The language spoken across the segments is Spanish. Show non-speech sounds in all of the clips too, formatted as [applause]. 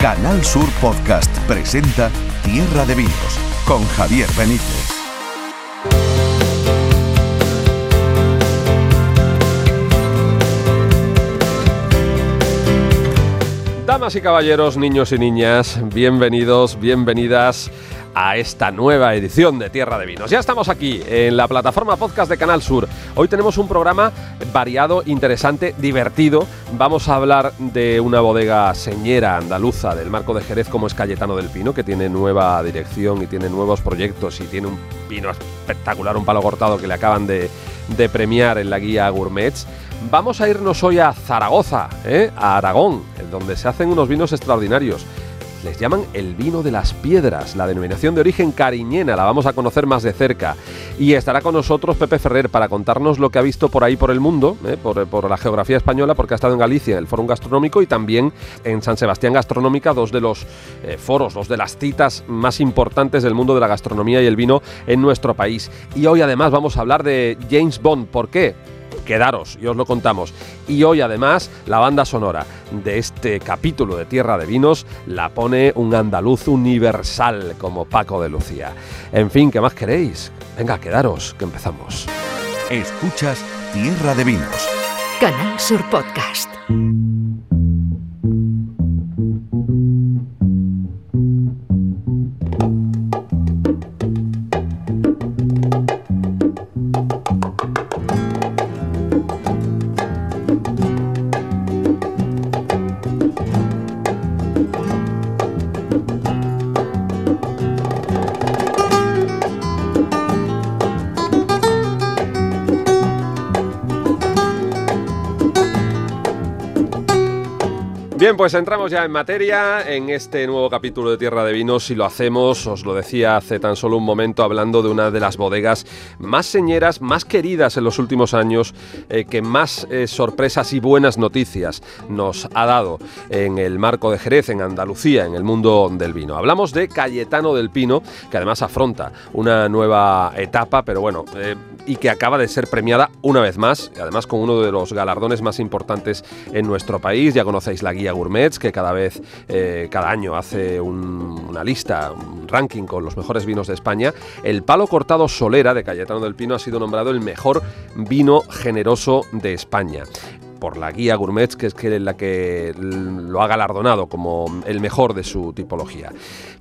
Canal Sur Podcast presenta Tierra de Vinos con Javier Benítez. Damas y caballeros, niños y niñas, bienvenidos, bienvenidas a esta nueva edición de Tierra de Vinos. Ya estamos aquí en la plataforma podcast de Canal Sur. Hoy tenemos un programa variado, interesante, divertido. Vamos a hablar de una bodega señera andaluza del Marco de Jerez como es Cayetano del Pino, que tiene nueva dirección y tiene nuevos proyectos y tiene un vino espectacular, un palo cortado que le acaban de, de premiar en la guía Gourmets. Vamos a irnos hoy a Zaragoza, ¿eh? a Aragón, donde se hacen unos vinos extraordinarios les llaman el vino de las piedras, la denominación de origen cariñena, la vamos a conocer más de cerca. Y estará con nosotros Pepe Ferrer para contarnos lo que ha visto por ahí por el mundo, ¿eh? por, la geografía española, porque ha estado en Galicia, en el Foro Gastronómico, y también en San Sebastián Gastronómica, dos de los eh, foros, dos de las citas más importantes del mundo de la gastronomía y el vino en nuestro país. Y hoy además vamos a hablar de James Bond. ¿Por qué? Quedaros y os lo contamos. Y hoy además la banda sonora de este capítulo de Tierra de Vinos la pone un andaluz universal como Paco de Lucía. En fin, ¿qué más queréis? Venga, quedaros, que empezamos. Escuchas Tierra de Vinos. Canal Sur Podcast. Pues entramos ya en materia en este nuevo capítulo de Tierra de Vinos y lo hacemos, os lo decía hace tan solo un momento, hablando de una de las bodegas más señeras, más queridas en los últimos años, eh, que más eh, sorpresas y buenas noticias nos ha dado en el marco de Jerez, en Andalucía, en el mundo del vino. Hablamos de Cayetano del Pino, que además afronta una nueva etapa, pero bueno, eh, y que acaba de ser premiada una vez más, además con uno de los galardones más importantes en nuestro país. Ya conocéis la guía Gourmets, que cada vez, eh, cada año hace una lista, un ranking con los mejores vinos de España. El palo cortado Solera de Cayetano del Pino ha sido nombrado el mejor vino generoso de España por la guía Gourmets, que es la que lo ha galardonado como el mejor de su tipología.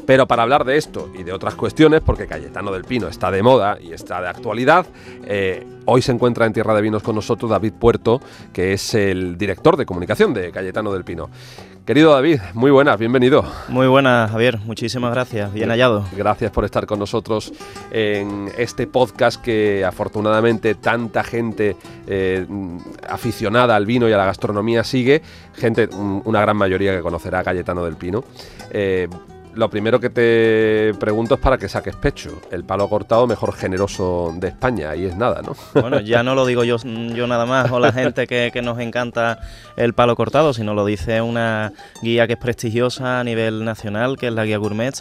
Pero para hablar de esto y de otras cuestiones, porque Cayetano del Pino está de moda y está de actualidad, eh, hoy se encuentra en Tierra de Vinos con nosotros David Puerto, que es el director de comunicación de Cayetano del Pino. Querido David, muy buenas, bienvenido. Muy buenas, Javier, muchísimas gracias, bien hallado. Gracias por estar con nosotros en este podcast que afortunadamente tanta gente eh, aficionada al vino y a la gastronomía sigue, gente, una gran mayoría que conocerá a Cayetano del Pino. Eh, lo primero que te pregunto es para que saques pecho. El palo cortado mejor generoso de España, ahí es nada, ¿no? Bueno, ya no lo digo yo, [laughs] yo nada más o la gente que, que nos encanta el palo cortado, sino lo dice una guía que es prestigiosa a nivel nacional, que es la guía Gourmet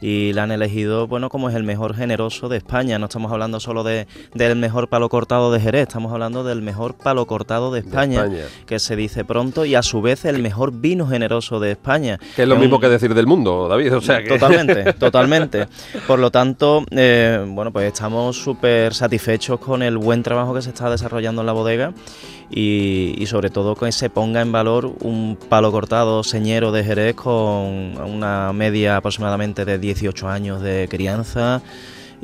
y la han elegido bueno como es el mejor generoso de España. No estamos hablando solo de, del mejor palo cortado de Jerez, estamos hablando del mejor palo cortado de España, que se dice pronto y a su vez el mejor vino generoso de España. Que es lo mismo que decir del mundo, David. O sea Totalmente, [laughs] totalmente. Por lo tanto, eh, bueno, pues estamos súper satisfechos con el buen trabajo que se está desarrollando en la bodega y, sobre todo que se ponga en valor un palo cortado señero de Jerez con una media aproximadamente de 18 años de crianza.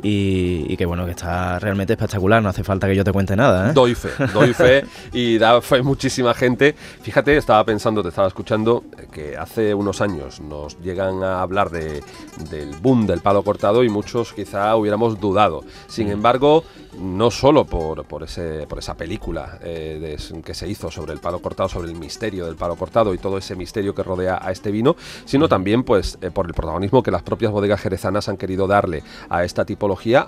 Y, que bueno, que está realmente espectacular, no hace falta que yo te cuente nada. ¿eh? Doy fe, doy fe [laughs] y da fe muchísima gente. Fíjate, estaba pensando, te estaba escuchando, que hace unos años nos llegan a hablar de, del boom del palo cortado y muchos quizá hubiéramos dudado. Sin mm. embargo, no solo por, por, ese, por esa película eh, que se hizo sobre el palo cortado, sobre el misterio del palo cortado y todo ese misterio que rodea a este vino, sino también pues eh, por el protagonismo que las propias bodegas jerezanas han querido darle a esta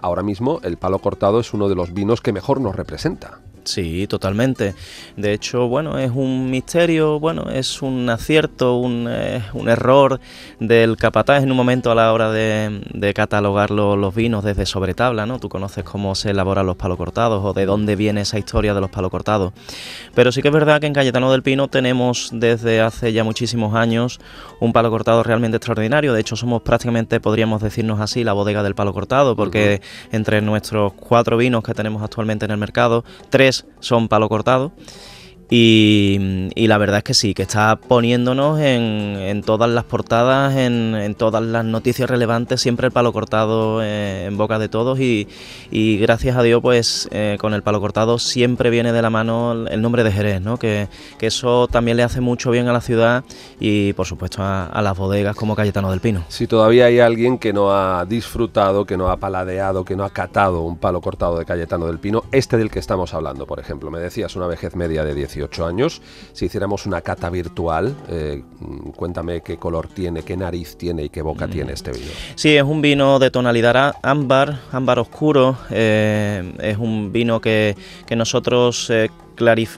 Ahora mismo el palo cortado es uno de los vinos que mejor nos representa. Sí, totalmente. De hecho, bueno, es un misterio, bueno, es un acierto, un, eh, un error del capataz en un momento a la hora de, de catalogar los vinos desde sobre tabla, ¿no? Tú conoces cómo se elaboran los palos cortados o de dónde viene esa historia de los palos cortados. Pero sí que es verdad que en Cayetano del Pino tenemos desde hace ya muchísimos años un palo cortado realmente extraordinario. De hecho, somos prácticamente, podríamos decirnos así, la bodega del palo cortado, porque entre nuestros cuatro vinos que tenemos actualmente en el mercado, tres son palo cortado. Y, la verdad es que sí, que está poniéndonos en, todas las portadas, en, todas las noticias relevantes, siempre el palo cortado eh, en boca de todos y, gracias a Dios pues eh, con el palo cortado siempre viene de la mano el nombre de Jerez, ¿no? que, eso también le hace mucho bien a la ciudad y por supuesto a, las bodegas como Cayetano del Pino. Si todavía hay alguien que no ha disfrutado, que no ha paladeado, que no ha catado un palo cortado de Cayetano del Pino, este del que estamos hablando, por ejemplo, me decías una vejez media de 18 años. Si hiciéramos una cata virtual, eh, cuéntame qué color tiene, qué nariz tiene y qué boca mm. tiene este vino. Sí, es un vino de tonalidad ámbar, ámbar oscuro. Eh, es un vino que, nosotros eh,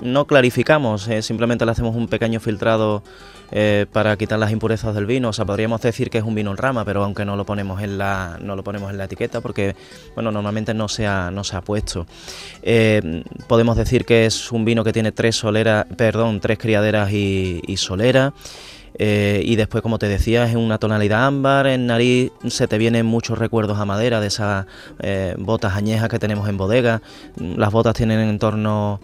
no clarificamos, simplemente le hacemos un pequeño filtrado eh, para quitar las impurezas del vino. O sea, podríamos decir que es un vino en rama, pero aunque no lo ponemos en la, no lo ponemos en la etiqueta porque, bueno, normalmente no se ha, no se ha puesto. Eh, podemos decir que es un vino que tiene tres soleras, perdón, tres criaderas y, solera. Eh, y después, como te decía, es una tonalidad ámbar, en nariz se te vienen muchos recuerdos a madera de esas botas añejas que tenemos en bodega. Las botas tienen en torno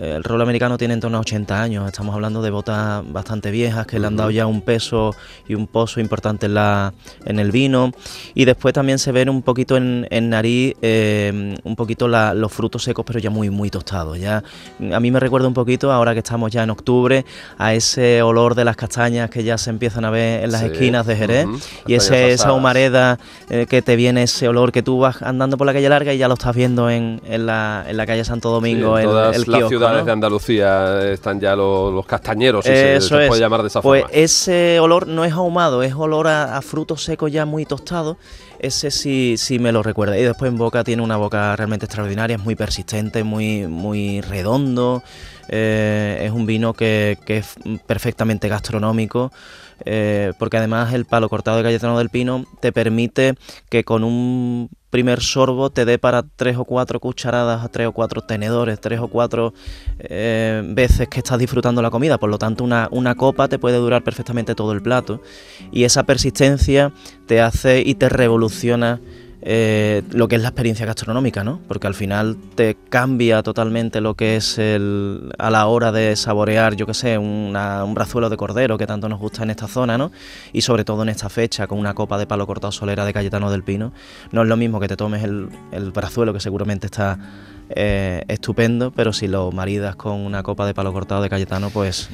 el rol americano tiene en torno a 80 años, estamos hablando de botas bastante viejas que le han dado ya un peso y un pozo importante en, la, en el vino. Y después también se ven un poquito en, nariz, eh, un poquito los frutos secos, pero ya muy, muy tostados. Ya, a mí me recuerda un poquito, ahora que estamos ya en octubre, a ese olor de las castañas que ya se empiezan a ver en las esquinas de Jerez. Y ese, esa humareda eh, que te viene, ese olor que tú vas andando por la calle larga y ya lo estás viendo en, la, en la calle Santo Domingo, en el kiosco de Andalucía están ya los, castañeros, si se, puede llamar de esa pues ese olor no es ahumado, es olor a, frutos secos ya muy tostados. Ese sí, sí me lo recuerda. Y después en boca tiene una boca realmente extraordinaria, es muy persistente, muy, muy redondo. Eh, es un vino que, es perfectamente gastronómico. Eh, porque además el palo cortado de Cayetano del Pino te permite que con un primer sorbo te dé para tres o cuatro cucharadas, tres o cuatro tenedores, tres o cuatro eh, veces que estás disfrutando la comida. Por lo tanto, una, una, copa te puede durar perfectamente todo el plato. Y esa persistencia te hace y te revoluciona eh, lo que es la experiencia gastronómica, ¿no? Porque al final te cambia totalmente lo que es el, a la hora de saborear, yo qué sé, un brazuelo de cordero que tanto nos gusta en esta zona, ¿no? Y sobre todo en esta fecha, con una copa de palo cortado solera de Cayetano del Pino, no es lo mismo que te tomes el, el brazuelo, que seguramente está eh, estupendo, pero si lo maridas con una copa de palo cortado de Cayetano, pues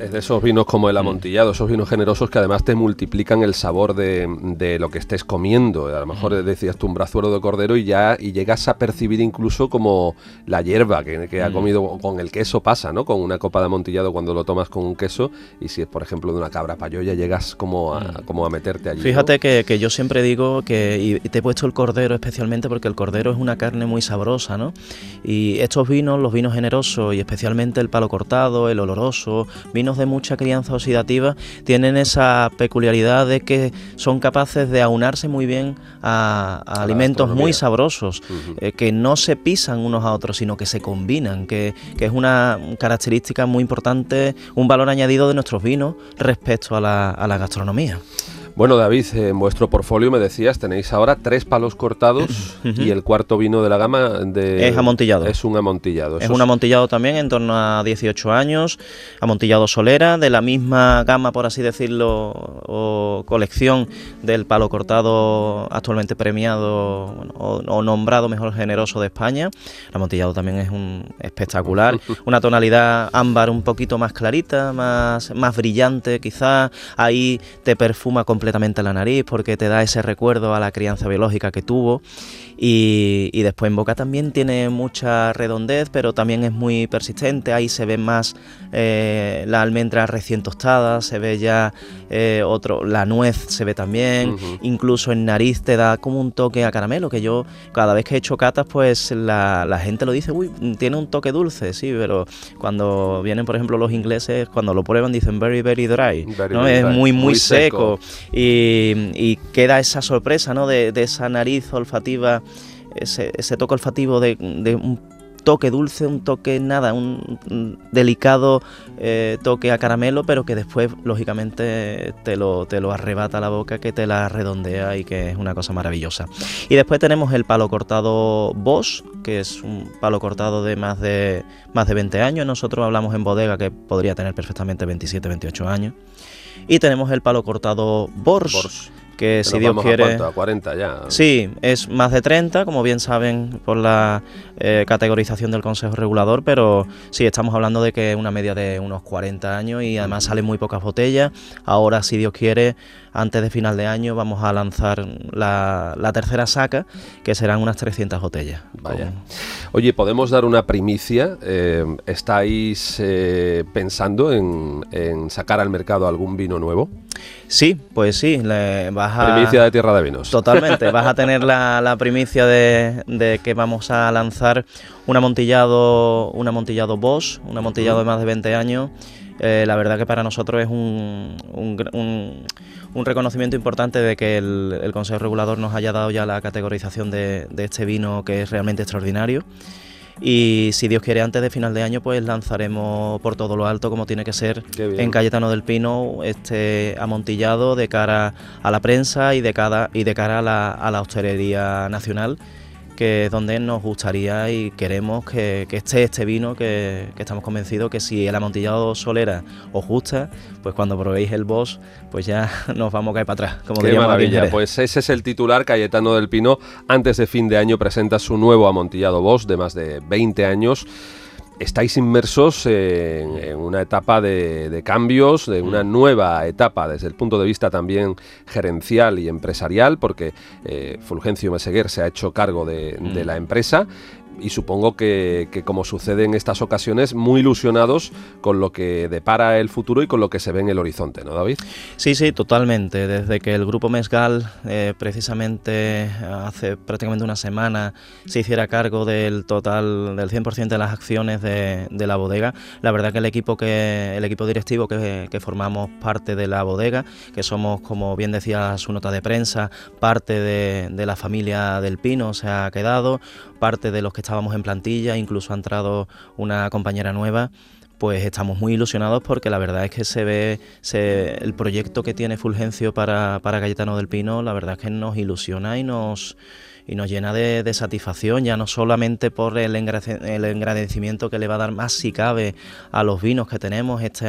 es de esos vinos como el mm. amontillado, esos vinos generosos que además te multiplican el sabor de, lo que estés comiendo. A lo mejor mm. decías tú un brazuelo de cordero y ya y llegas a percibir incluso como la hierba que, ha mm. comido con el queso pasa, ¿no? Con una copa de amontillado cuando lo tomas con un queso y si es por ejemplo de una cabra payoya llegas como a, como a meterte allí. Fíjate que, yo siempre digo que y te he puesto el cordero especialmente porque el cordero es una carne muy sabrosa, ¿no? Y estos vinos, los vinos generosos y especialmente el palo cortado, el oloroso, vinos de mucha crianza oxidativa tienen esa peculiaridad de que son capaces de aunarse muy bien a, alimentos muy sabrosos, eh, que no se pisan unos a otros, sino que se combinan, que, es una característica muy importante, un valor añadido de nuestros vinos respecto a la gastronomía. Bueno, David, en vuestro portfolio me decías, tenéis ahora tres palos cortados [clears throat] y el cuarto vino de la gama de... Es amontillado. Es un amontillado. Es un amontillado también, en torno a 18 años, amontillado solera, de la misma gama, por así decirlo, o colección del palo cortado actualmente premiado o, nombrado mejor generoso de España. El amontillado también es un espectacular, [laughs] una tonalidad ámbar un poquito más clarita, más, más brillante quizás, ahí te perfuma con completamente la nariz porque te da ese recuerdo a la crianza biológica que tuvo. Y, y, después en boca también tiene mucha redondez, pero también es muy persistente. Ahí se ve más eh, la almendra recién tostada, se ve ya eh, otro, la nuez se ve también. Incluso en nariz te da como un toque a caramelo, que yo cada vez que he hecho catas, pues la, la gente lo dice, uy, tiene un toque dulce, sí, pero cuando vienen, por ejemplo, los ingleses, cuando lo prueban dicen very, very dry, ¿no? es muy, muy, seco. Y, queda esa sorpresa, ¿no? De, de esa nariz olfativa ese, toque olfativo de, un toque dulce, un toque nada, un, delicado eh, toque a caramelo, pero que después, lógicamente, te lo, te lo arrebata la boca, que te la redondea y que es una cosa maravillosa. Y después tenemos el palo cortado Bosch, que es un palo cortado de más de, más de 20 años. Nosotros hablamos en bodega que podría tener perfectamente 27, 28 años. Y tenemos el palo cortado Bosch que si Dios quiere... A, 40 ya. Sí, es más de 30, como bien saben por la eh, categorización del Consejo Regulador, pero sí, estamos hablando de que es una media de unos 40 años y además salen muy pocas botellas. Ahora, si Dios quiere, antes de final de año vamos a lanzar la, tercera saca, que serán unas 300 botellas. Vaya. Oye, ¿podemos dar una primicia? Eh, ¿Estáis eh, pensando en, sacar al mercado algún vino nuevo? Sí, pues sí, le vas a... Primicia de Tierra de Vinos. Totalmente, vas a [laughs] tener la, primicia de, que vamos a lanzar un amontillado, un amontillado Bosch, un amontillado de más de 20 años. Eh, la verdad que para nosotros es un, un, reconocimiento importante de que el, Consejo Regulador nos haya dado ya la categorización de, de este vino que es realmente extraordinario. Y si Dios quiere, antes de final de año, pues lanzaremos por todo lo alto, como tiene que ser, en Cayetano del Pino, este amontillado de cara a la prensa y de, cara, y de cara a la, a la hostelería nacional que es donde nos gustaría y queremos que, esté este vino, que, estamos convencidos que si el amontillado solera os gusta, pues cuando probéis el Boss, pues ya [laughs] nos vamos a caer para atrás. Como Qué maravilla, pues ese es el titular, Cayetano del Pino, antes de fin de año presenta su nuevo amontillado Boss de más de 20 años estáis inmersos en, una etapa de, cambios, de una mm. nueva etapa desde el punto de vista también gerencial y empresarial, porque eh, Fulgencio Meseguer se ha hecho cargo de, de mm. la empresa y supongo que, como sucede en estas ocasiones, muy ilusionados con lo que depara el futuro y con lo que se ve en el horizonte, ¿no, David? Sí, sí, totalmente. Desde que el grupo Mesgal, eh, precisamente hace prácticamente una semana, se hiciera cargo del total, del 100% de las acciones de, la bodega, la verdad que el equipo, que, el equipo directivo que, formamos parte de la bodega, que somos, como bien decía su nota de prensa, parte de, de la familia del Pino, se ha quedado, parte de los que estábamos en plantilla, incluso ha entrado una compañera nueva pues estamos muy ilusionados porque la verdad es que se ve el proyecto que tiene Fulgencio para, para Cayetano del Pino, la verdad es que nos ilusiona y nos, y nos llena de, satisfacción, ya no solamente por el, el, engrandecimiento que le va a dar más si cabe a los vinos que tenemos, este,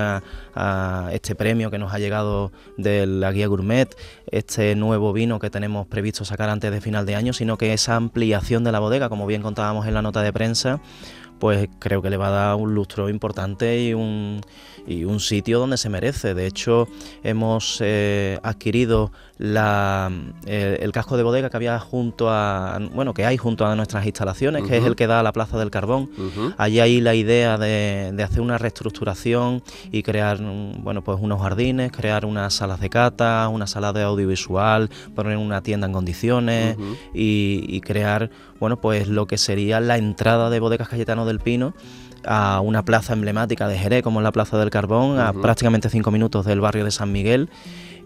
este premio que nos ha llegado de la guía gourmet, este nuevo vino que tenemos previsto sacar antes de final de año, sino que esa ampliación de la bodega, como bien contábamos en la nota de prensa, pues creo que le va a dar un lustro importante y un, y un sitio donde se merece. De hecho, hemos eh, adquirido la, eh, el casco de bodega que había junto a, bueno, que hay junto a nuestras instalaciones, que es el que da a la Plaza del Carbón. Allí hay la idea de, de, hacer una reestructuración y crear, bueno, pues unos jardines, crear unas salas de cata, una sala de audiovisual, poner una tienda en condiciones y, y crear, bueno, pues lo que sería la entrada de Bodegas Cayetano del Pino a una plaza emblemática de Jerez, como es la Plaza del Carbón, a prácticamente cinco minutos del barrio de San Miguel,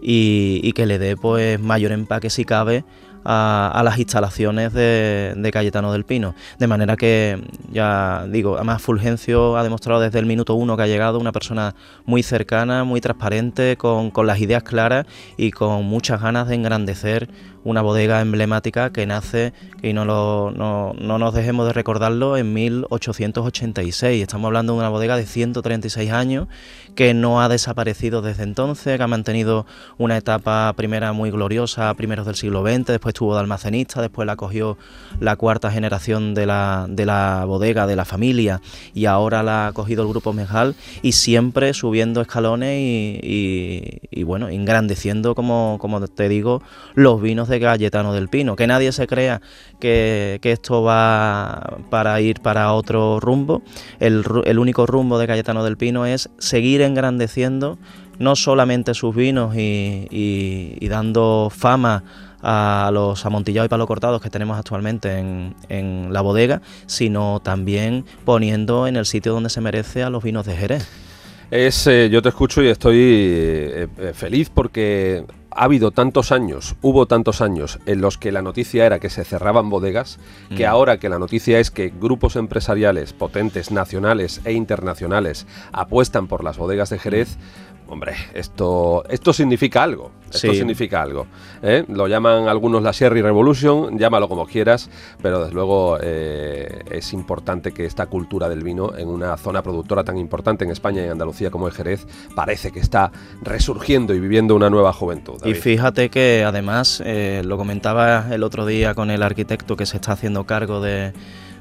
y, que le dé pues mayor empaque si cabe a, las instalaciones de, de, Cayetano del Pino. De manera que, ya digo, además Fulgencio ha demostrado desde el minuto uno que ha llegado una persona muy cercana, muy transparente, con, con las ideas claras y con muchas ganas de engrandecer una bodega emblemática que nace, y no, lo, no, no, nos dejemos de recordarlo, en 1886. Estamos hablando de una bodega de 136 años que no ha desaparecido desde entonces, que ha mantenido una etapa primera muy gloriosa, primeros del siglo XX, después estuvo de almacenista, después la cogió la cuarta generación de la, de la bodega, de la familia, y ahora la ha cogido el grupo Mejal, y siempre subiendo escalones y, bueno, engrandeciendo, como, como te digo, los vinos de Galletano del Pino. Que nadie se crea que, esto va para ir para otro rumbo. El, único rumbo de Galletano del Pino es seguir engrandeciendo no solamente sus vinos y, dando fama a los amontillados y palo cortados que tenemos actualmente en, la bodega, sino también poniendo en el sitio donde se merece a los vinos de Jerez. Es, eh, yo te escucho y estoy eh, eh, feliz porque ha habido tantos años, hubo tantos años en los que la noticia era que se cerraban bodegas, que mm. ahora que la noticia es que grupos empresariales potentes, nacionales e internacionales, apuestan por las bodegas de Jerez, Hombre, esto, esto significa algo. Esto significa algo. ¿eh? Lo llaman algunos la Sherry Revolution, llámalo como quieras, pero desde luego eh, es importante que esta cultura del vino en una zona productora tan importante en España y Andalucía como es Jerez parece que está resurgiendo y viviendo una nueva juventud. Y fíjate que además, eh, lo comentaba el otro día con el arquitecto que se está haciendo cargo de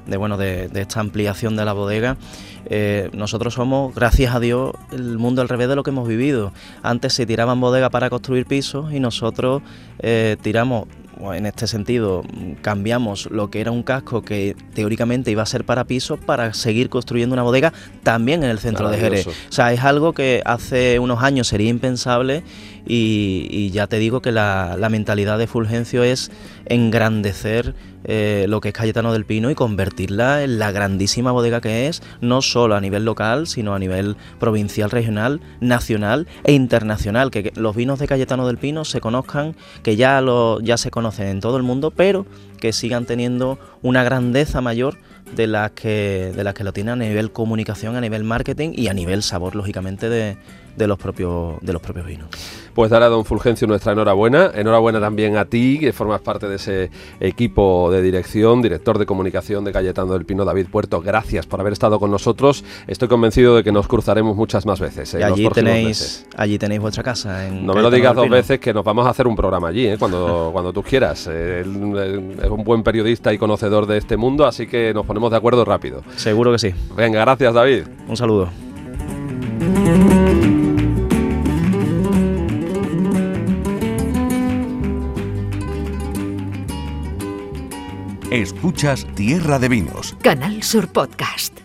de, bueno, de, esta ampliación de la bodega, eh, nosotros somos, gracias a Dios, el mundo al revés de lo que hemos vivido. Antes se tiraban bodegas para construir pisos y nosotros eh, tiramos en este sentido, cambiamos lo que era un casco que teóricamente iba a ser para pisos para seguir construyendo una bodega también en el centro de Jerez. O sea, es algo que hace unos años sería impensable y, ya te digo que la, mentalidad de Fulgencio es engrandecer eh, lo que es Cayetano del Pino y convertirla en la grandísima bodega que es, no solo a nivel local, sino a nivel provincial, regional, nacional e internacional. Que, los vinos de Cayetano del Pino se conozcan, que ya, ya se conocen en todo el mundo, pero que sigan teniendo una grandeza mayor de las que, de las que lo tienen a nivel comunicación, a nivel marketing y a nivel sabor, lógicamente, de, de los propios, de los propios vinos. Pues dar a don Fulgencio nuestra enhorabuena. Enhorabuena también a ti, que formas parte de ese equipo de dirección, director de comunicación de Cayetano del Pino, David Puerto. Gracias por haber estado con nosotros. Estoy convencido de que nos cruzaremos muchas más veces. ¿eh? allí, tenéis, allí tenéis vuestra casa. no me lo digas dos veces, que nos vamos a hacer un programa allí, ¿eh? cuando, [laughs] cuando tú quieras. Eh, es un buen periodista y conocedor de este mundo, así que nos ponemos de acuerdo rápido. Seguro que sí. Venga, gracias David. Un saludo. Escuchas Tierra de Vinos. Canal Sur Podcast.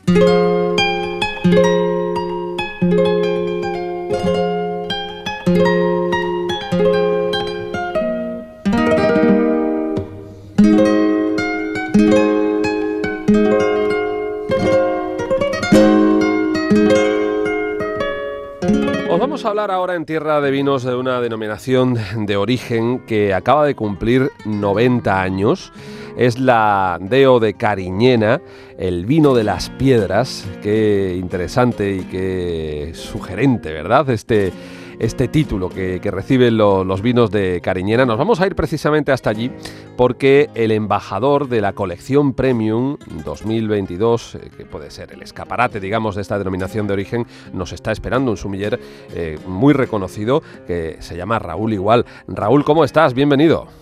Os vamos a hablar ahora en Tierra de Vinos de una denominación de origen que acaba de cumplir 90 años es la Deo de Cariñena, el vino de las piedras. Qué interesante y qué sugerente, ¿verdad? Este, este título que, reciben los vinos de Cariñena. Nos vamos a ir precisamente hasta allí porque el embajador de la colección Premium 2022, eh, que puede ser el escaparate, digamos, de esta denominación de origen, nos está esperando un sumiller eh, muy reconocido que se llama Raúl Igual. Raúl, ¿cómo estás? Bienvenido.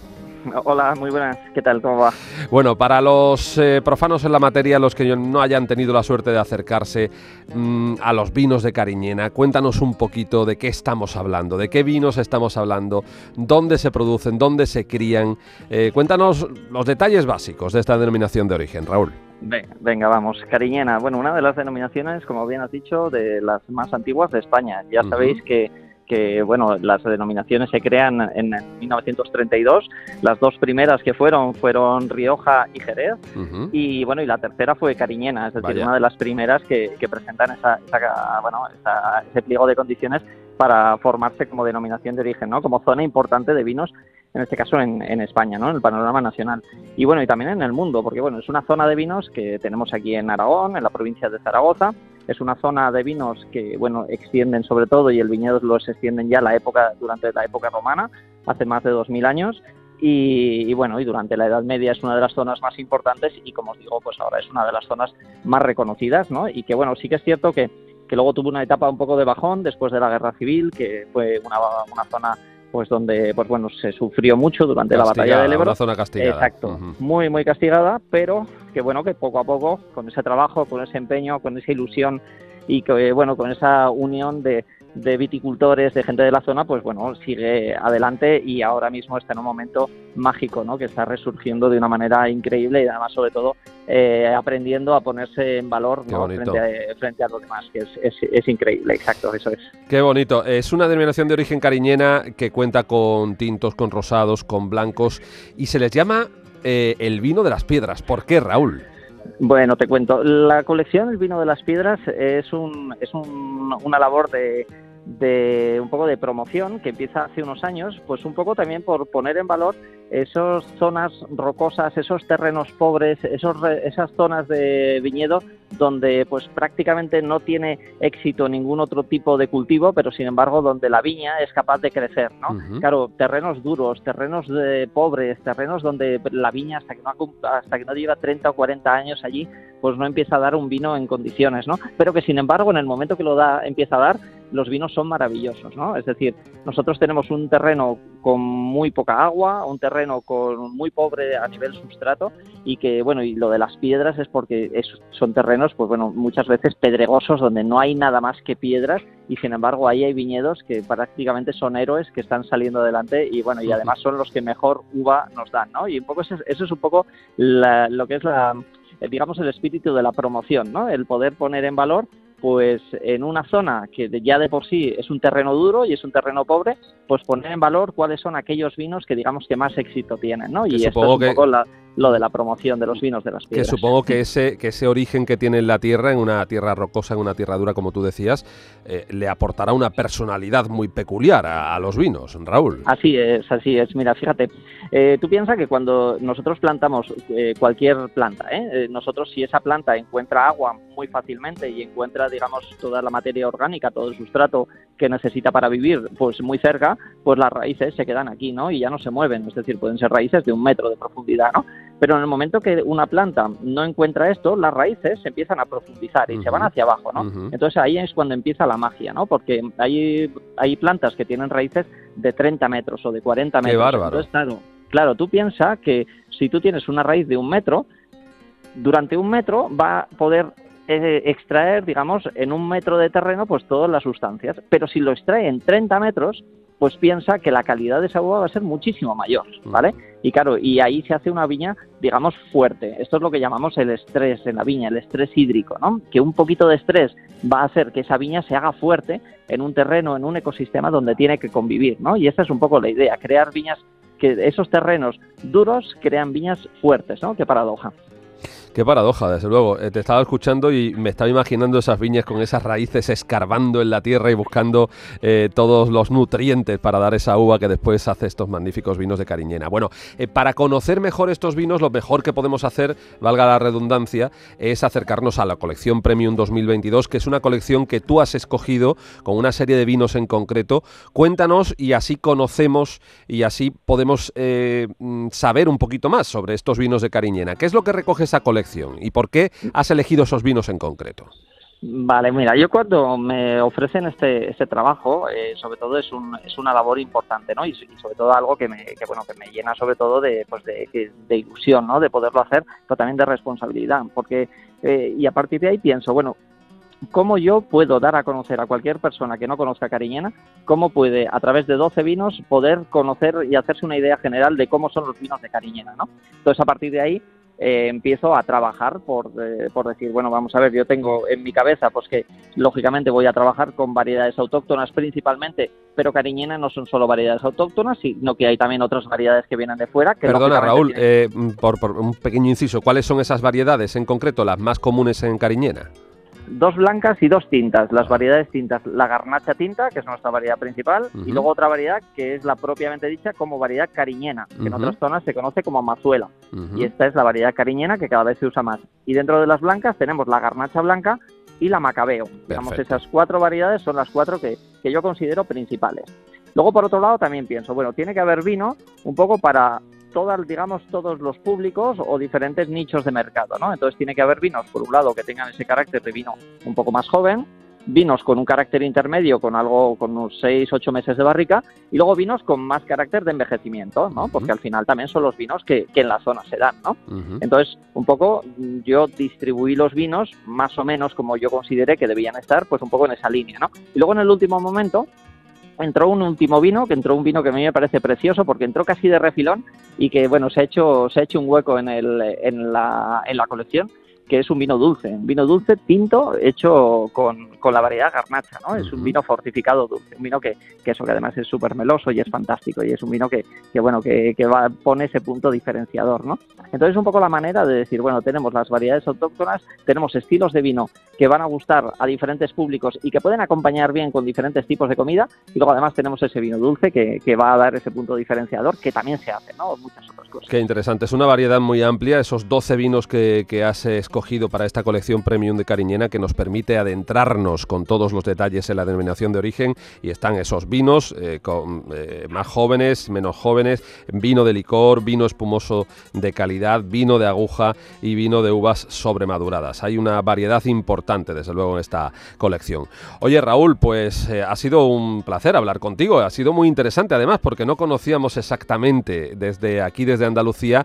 Hola, muy buenas. ¿Qué tal? ¿Cómo va? Bueno, para los eh, profanos en la materia, los que no hayan tenido la suerte de acercarse mm, a los vinos de Cariñena, cuéntanos un poquito de qué estamos hablando, de qué vinos estamos hablando, dónde se producen, dónde se crían. Eh, cuéntanos los detalles básicos de esta denominación de origen, Raúl. Venga, vamos. Cariñena, bueno, una de las denominaciones, como bien has dicho, de las más antiguas de España. Ya sabéis que que bueno, las denominaciones se crean en 1932. Las dos primeras que fueron fueron Rioja y Jerez. Y bueno, y la tercera fue Cariñena, es decir, una de las primeras que, presentan esa, bueno, ese pliego de condiciones para formarse como denominación de origen, ¿no? Como zona importante de vinos, en este caso en, en, España, ¿no? En el panorama nacional. Y bueno, y también en el mundo, porque bueno, es una zona de vinos que tenemos aquí en Aragón, en la provincia de Zaragoza, es una zona de vinos que, bueno, extienden sobre todo y el viñedo los extienden ya la época, durante la época romana, hace más de 2000 años. Y, bueno, y durante la Edad Media es una de las zonas más importantes y como os digo, pues ahora es una de las zonas más reconocidas, ¿no? Y que bueno, sí que es cierto que, que luego tuvo una etapa un poco de bajón después de la Guerra Civil, que fue una, una zona pues donde pues bueno se sufrió mucho durante la batalla del Ebro. Una zona castigada. Exacto, muy muy castigada, pero que bueno que poco a poco con ese trabajo, con ese empeño, con esa ilusión y que bueno con esa unión de, de viticultores, de gente de la zona, pues bueno, sigue adelante y ahora mismo está en un momento mágico, ¿no? Que está resurgiendo de una manera increíble y además, sobre todo, eh, aprendiendo a ponerse en valor frente, a, frente, a, los demás, que es, es, increíble, exacto, eso es. Qué bonito. Es una denominación de origen cariñena que cuenta con tintos, con rosados, con blancos y se les llama eh, el vino de las piedras. ¿Por qué, Raúl? Bueno, te cuento. La colección El vino de las piedras es, un, es un, una labor de, de un poco de promoción que empieza hace unos años, pues un poco también por poner en valor esas zonas rocosas, esos terrenos pobres, esos, esas zonas de viñedo donde pues prácticamente no tiene éxito ningún otro tipo de cultivo, pero sin embargo donde la viña es capaz de crecer, ¿no? Claro, terrenos duros, terrenos de pobres, terrenos donde la viña hasta que no hasta que no lleva 30 o 40 años allí, pues no empieza a dar un vino en condiciones, ¿no? Pero que sin embargo en el momento que lo da empieza a dar los vinos son maravillosos, ¿no? Es decir, nosotros tenemos un terreno con muy poca agua, un terreno con muy pobre a nivel sustrato y que, bueno, y lo de las piedras es porque son terrenos, pues bueno, muchas veces pedregosos donde no hay nada más que piedras y sin embargo ahí hay viñedos que prácticamente son héroes que están saliendo adelante y bueno, y además son los que mejor uva nos dan, ¿no? Y un poco eso, eso es un poco lo que es la digamos el espíritu de la promoción, ¿no? El poder poner en valor pues en una zona que ya de por sí es un terreno duro y es un terreno pobre, pues poner en valor cuáles son aquellos vinos que digamos que más éxito tienen, ¿no? y esto es un poco lo de la promoción de los vinos de las piedras. Que supongo que ese, que ese origen que tiene la tierra, en una tierra rocosa, en una tierra dura, como tú decías, eh, le aportará una personalidad muy peculiar a, los vinos, Raúl. Así es, así es. Mira, fíjate, eh, tú piensas que cuando nosotros plantamos eh, cualquier planta, nosotros si esa planta encuentra agua muy fácilmente y encuentra, digamos, toda la materia orgánica, todo el sustrato que necesita para vivir, pues muy cerca, pues las raíces se quedan aquí, ¿no? Y ya no se mueven, es decir, pueden ser raíces de un metro de profundidad, ¿no? Pero en el momento que una planta no encuentra esto, las raíces se empiezan a profundizar y se van hacia abajo, ¿no? Entonces ahí es cuando empieza la magia, ¿no? Porque hay, hay plantas que tienen raíces de 30 metros o de 40 metros. Qué bárbaro. Entonces, claro, claro, tú piensas que si tú tienes una raíz de un metro, durante un metro va a poder extraer, digamos, en un metro de terreno, pues todas las sustancias. Pero si lo extrae en 30 metros, pues piensa que la calidad de esa uva va a ser muchísimo mayor, ¿vale? Y claro, y ahí se hace una viña, digamos, fuerte. Esto es lo que llamamos el estrés en la viña, el estrés hídrico, ¿no? Que un poquito de estrés va a hacer que esa viña se haga fuerte en un terreno, en un ecosistema donde tiene que convivir, ¿no? Y esa es un poco la idea, crear viñas que esos terrenos duros crean viñas fuertes, ¿no? Qué paradoja. Qué paradoja, desde luego. Eh, te estaba escuchando y me estaba imaginando esas viñas con esas raíces escarbando en la tierra y buscando eh, todos los nutrientes para dar esa uva que después hace estos magníficos vinos de Cariñena. Bueno, eh, para conocer mejor estos vinos, lo mejor que podemos hacer, valga la redundancia, es acercarnos a la colección Premium 2022, que es una colección que tú has escogido con una serie de vinos en concreto. Cuéntanos y así conocemos y así podemos mm, saber un poquito más sobre estos vinos de Cariñena. ¿Qué es lo que recoge esa colección? Y por qué has elegido esos vinos en concreto. Vale, mira, yo cuando me ofrecen este, este trabajo, eh, sobre todo es, un, es una labor importante, ¿no? Y, sobre todo algo que me, que, bueno, que me llena sobre todo de, pues de, de, ilusión, ¿no? De poderlo hacer, pero también de responsabilidad, porque, eh, y a partir de ahí pienso, bueno, ¿cómo yo puedo dar a conocer a cualquier persona que no conozca Cariñena, cómo puede, a través de 12 vinos, poder conocer y hacerse una idea general de cómo son los vinos de Cariñena, ¿no? Entonces, a partir de ahí, eh, empiezo a trabajar por, eh, por decir, bueno, vamos a ver, yo tengo en mi cabeza pues que lógicamente voy a trabajar con variedades autóctonas principalmente, pero cariñena no son solo variedades autóctonas, sino que hay también otras variedades que vienen de fuera. Que Perdona, Raúl, eh, por, por un pequeño inciso, ¿cuáles son esas variedades en concreto, las más comunes en cariñena? Dos blancas y dos tintas, las variedades tintas, la garnacha tinta, que es nuestra variedad principal, y luego otra variedad que es la propiamente dicha como variedad cariñena, que en otras zonas se conoce como mazuela, y esta es la variedad cariñena que cada vez se usa más. Y dentro de las blancas tenemos la garnacha blanca y la macabeo. Digamos, esas cuatro variedades son las cuatro que, que yo considero principales. Luego, por otro lado, también pienso, bueno, tiene que haber vino un poco para todas, digamos, todos los públicos o diferentes nichos de mercado, ¿no? Entonces tiene que haber vinos, por un lado, que tengan ese carácter de vino un poco más joven, vinos con un carácter intermedio, con algo, con unos 6, 8 meses de barrica, y luego vinos con más carácter de envejecimiento, ¿no? Porque al final también son los vinos que, que en la zona se dan, ¿no? Entonces, un poco yo distribuí los vinos más o menos como yo consideré que debían estar, pues un poco en esa línea, ¿no? Y luego en el último momento entró un último vino, que entró un vino que a mí me parece precioso porque entró casi de refilón y que bueno, se ha hecho se ha hecho un hueco en el en la en la colección que es un vino dulce, un vino dulce tinto hecho con, con la variedad garnacha, ¿no? Es un vino fortificado dulce, un vino que, que eso que además es súper meloso y es fantástico y es un vino que, que bueno, que, que va, pone ese punto diferenciador, ¿no? Entonces un poco la manera de decir, bueno, tenemos las variedades autóctonas, tenemos estilos de vino que van a gustar a diferentes públicos y que pueden acompañar bien con diferentes tipos de comida y luego además tenemos ese vino dulce que, que va a dar ese punto diferenciador que también se hace, ¿no? Muchas otras cosas. Qué interesante, es una variedad muy amplia, esos 12 vinos que, que has escogido para esta colección premium de Cariñena que nos permite adentrarnos con todos los detalles en la denominación de origen y están esos vinos eh, eh, más jóvenes, menos jóvenes, vino de licor, vino espumoso de calidad, vino de aguja y vino de uvas sobremaduradas. Hay una variedad importante, desde luego, en esta colección. Oye, Raúl, pues eh, ha sido un placer hablar contigo, ha sido muy interesante además porque no conocíamos exactamente desde aquí, desde Andalucía,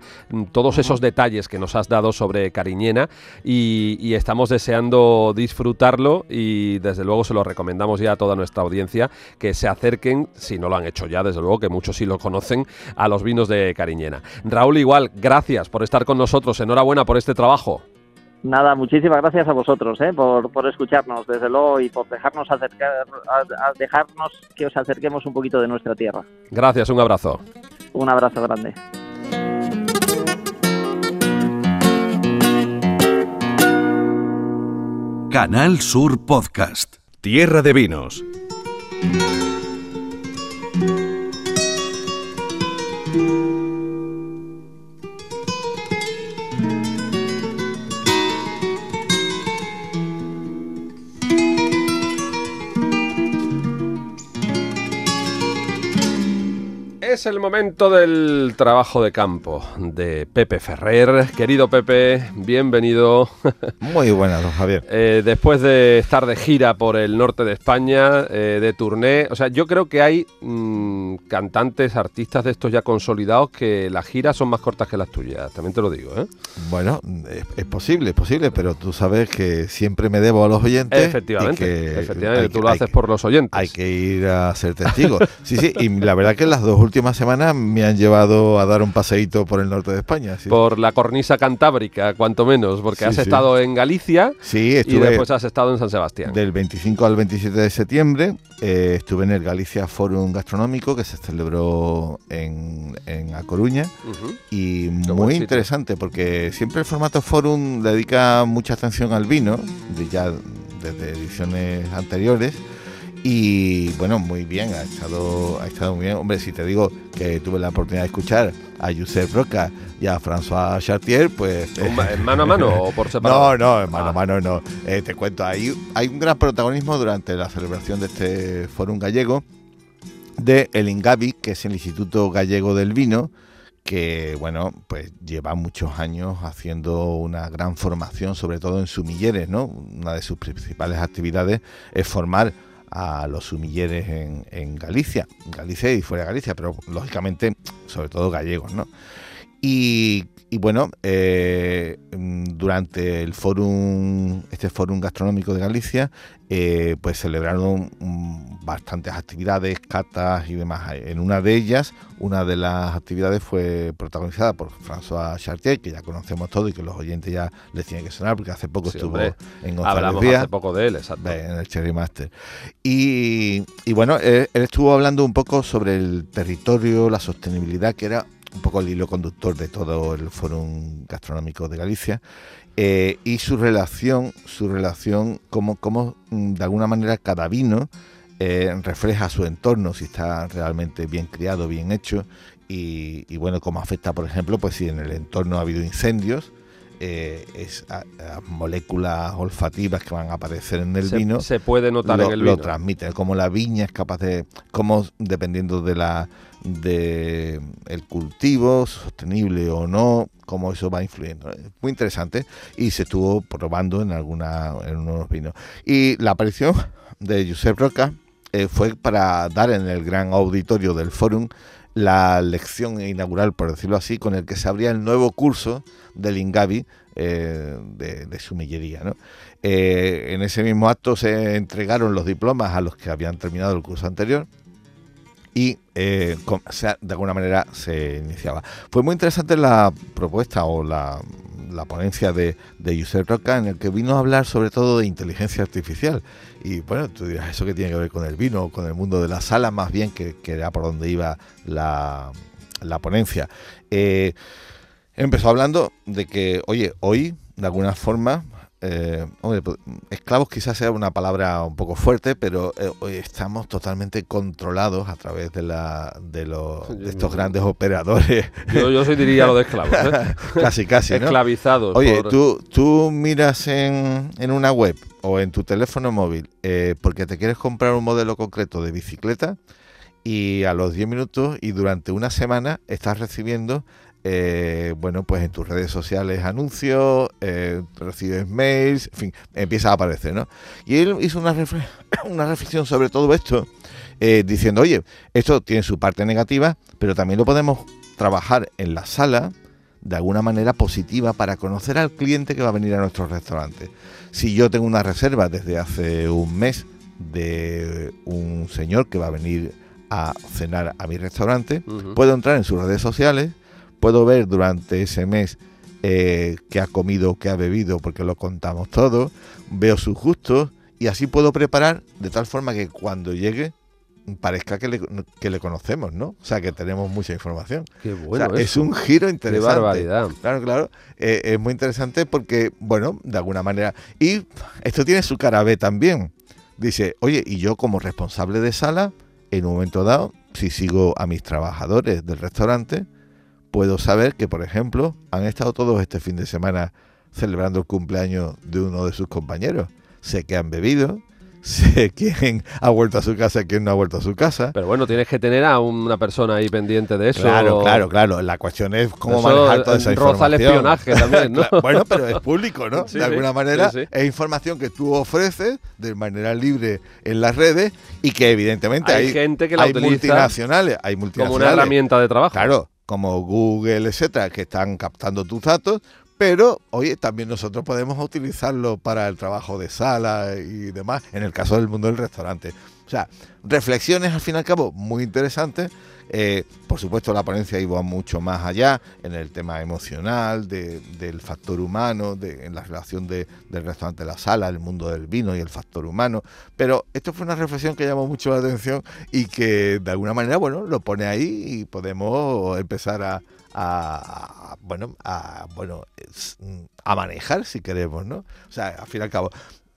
todos esos detalles que nos has dado sobre Cariñena y, estamos deseando disfrutarlo y desde luego se lo recomendamos ya a toda nuestra audiencia que se acerquen, si no lo han hecho ya, desde luego que muchos sí lo conocen, a los vinos de Cariñena. Raúl, igual, gracias por estar con nosotros, enhorabuena por este trabajo. Nada, muchísimas gracias a vosotros ¿eh? por, por, escucharnos, desde luego, y por dejarnos acercar, a, a dejarnos que os acerquemos un poquito de nuestra tierra. Gracias, un abrazo. Un abrazo grande. Canal Sur Podcast. Tierra de Vinos. Es el momento del trabajo de campo de Pepe Ferrer. Querido Pepe, bienvenido. Muy buenas, don Javier. Eh, después de estar de gira por el norte de España, eh, de turné, o sea, yo creo que hay mmm, cantantes, artistas de estos ya consolidados que las giras son más cortas que las tuyas, también te lo digo. ¿eh? Bueno, es, es posible, es posible, pero tú sabes que siempre me debo a los oyentes. Efectivamente, que efectivamente tú lo haces por los oyentes. Hay que ir a ser testigo. sí, sí, y la verdad que las dos últimas semanas me han llevado a dar un paseíto por el norte de España. ¿sí? Por la cornisa cantábrica, cuanto menos, porque Sí, has sí. estado en Galicia Sí, y estuve después has estado en San Sebastián. del 25 al 27 de septiembre. eh, estuve en el Galicia Forum Gastronómico que se celebró en, en A Coruña. Ujú. y buen muy interesante porque siempre el formato forum dedica mucha atención al vino, de ya desde ediciones anteriores. Y bueno, muy bien, ha estado, ha estado muy bien. Hombre, si te digo que tuve la oportunidad de escuchar a Josep Roca y a François Chartier, pues... ¿Un ma- ¿En mano a mano o por [laughs] separado? No, no, en mano Ah. a mano no. Eh, te cuento, hay, hay un gran protagonismo durante la celebración de este Fórum Gallego de el INGAVI, que es el Instituto Gallego del Vino, que bueno, pues lleva muchos años haciendo una gran formación, sobre todo en sumilleres, ¿no? Una de sus principales actividades es formar a los sumilleres en, en Galicia, Galicia y fuera de Galicia, pero lógicamente, sobre todo gallegos, ¿no? Y, y bueno, eh, mm, durante el fórum, este fórum gastronómico de Galicia, eh, pues celebraron mm, bastantes actividades, catas y demás. En una de ellas, una de las actividades fue protagonizada por François Chartier, que ya conocemos todos y que los oyentes ya les tiene que sonar, porque hace poco Sí, estuvo hombre. en González Hablamos Díaz. hace poco de él, exacto. En el Cherry Master. Y, y bueno, él, él estuvo hablando un poco sobre el territorio, la sostenibilidad, que era un poco el hilo conductor de todo el Fórum Gastronómico de Galicia, eh, y su relación, su relación, como, mm, de alguna manera cada vino eh, refleja su entorno, si está realmente bien criado, bien hecho, y, y bueno, cómo afecta, por ejemplo, pues si en el entorno ha habido incendios, eh, moléculas olfativas que van a aparecer en el se, vino se puede notar lo, en el lo vino. transmite, como la viña es capaz de, como dependiendo de la de el cultivo sostenible o no, cómo eso va influyendo. Muy interesante y se estuvo probando en alguna en unos vinos. Y la aparición de Josep Roca eh, fue para dar en el gran auditorio del Fórum la lección inaugural, por decirlo así, con el que se abría el nuevo curso del Ingavi eh, de, sumillería. Eh, en ese mismo acto se entregaron los diplomas a los que habían terminado el curso anterior y eh, de alguna manera se iniciaba. Fue muy interesante la propuesta o la, la ponencia de, de Josep Roca en el que vino a hablar sobre todo de inteligencia artificial. Y bueno, tú dirás, ¿eso qué tiene que ver con el vino, con el mundo de la sala más bien, que, que era por donde iba la, la ponencia? Eh, empezó hablando de que, oye, hoy, de alguna forma, eh, hombre, pues, esclavos quizás sea una palabra un poco fuerte, pero eh, hoy estamos totalmente controlados a través de, la, de, los, de estos grandes operadores, Yo, yo sí diría lo de esclavos. ¿eh? [laughs] casi, casi, ¿no? Esclavizados. Oye, por- tú, tú miras en, en una web o en tu teléfono móvil porque te quieres comprar un modelo concreto de bicicleta y a los 10 minutos y durante una semana estás recibiendo, eh, bueno, pues en tus redes sociales anuncios, eh, recibes mails, en fin, empieza a aparecer, ¿no? Y él hizo una, [coughs] una reflexión sobre todo esto, eh, diciendo, oye, esto tiene su parte negativa, pero también lo podemos trabajar en la sala de alguna manera positiva para conocer al cliente que va a venir a nuestro restaurante. Si yo tengo una reserva desde hace un mes de un señor que va a venir a cenar a mi restaurante, puedo entrar en sus redes sociales, puedo ver durante ese mes eh, qué ha comido, qué ha bebido, porque lo contamos todo, veo sus gustos y así puedo preparar de tal forma que cuando llegue parezca que le, que le conocemos, ¿no? O sea, que tenemos mucha información. Qué O sea, bueno es eso. un giro Qué interesante. barbaridad. Claro, claro. Eh, es muy interesante porque, bueno, de alguna manera. Y esto tiene su cara B también. Dice, oye, y yo como responsable de sala, en un momento dado, si sigo a mis trabajadores del restaurante, puedo saber que, por ejemplo, han estado todos este fin de semana celebrando el cumpleaños de uno de sus compañeros. Sé que han bebido, [laughs] sé quién ha vuelto a su casa, quién no ha vuelto a su casa. Pero bueno, tienes que tener a una persona ahí pendiente de eso. Claro, claro, claro. La cuestión es cómo Eso, manejar toda esa roza el información. espionaje [laughs] también, ¿no? Bueno, pero es público, ¿no? [laughs] Sí, de sí, alguna manera sí, es información que tú ofreces de manera libre en las redes y que evidentemente Hay hay, gente que la hay utiliza multinacionales, hay Como multinacionales. una herramienta de trabajo. Claro, como Google, etcétera, que están captando tus datos, pero oye, también nosotros podemos utilizarlo para el trabajo de sala y demás, en el caso del mundo del restaurante. O sea, reflexiones al fin y al cabo muy interesantes. Eh, por supuesto, la ponencia iba mucho más allá en el tema emocional, de- del factor humano, de, en la relación de- del restaurante la sala, el mundo del vino y el factor humano. Pero esto fue una reflexión que llamó mucho la atención y que de alguna manera, bueno, lo pone ahí y podemos empezar a, a- bueno, a, bueno, mm, a manejar si queremos, ¿no? O sea, al fin y al cabo,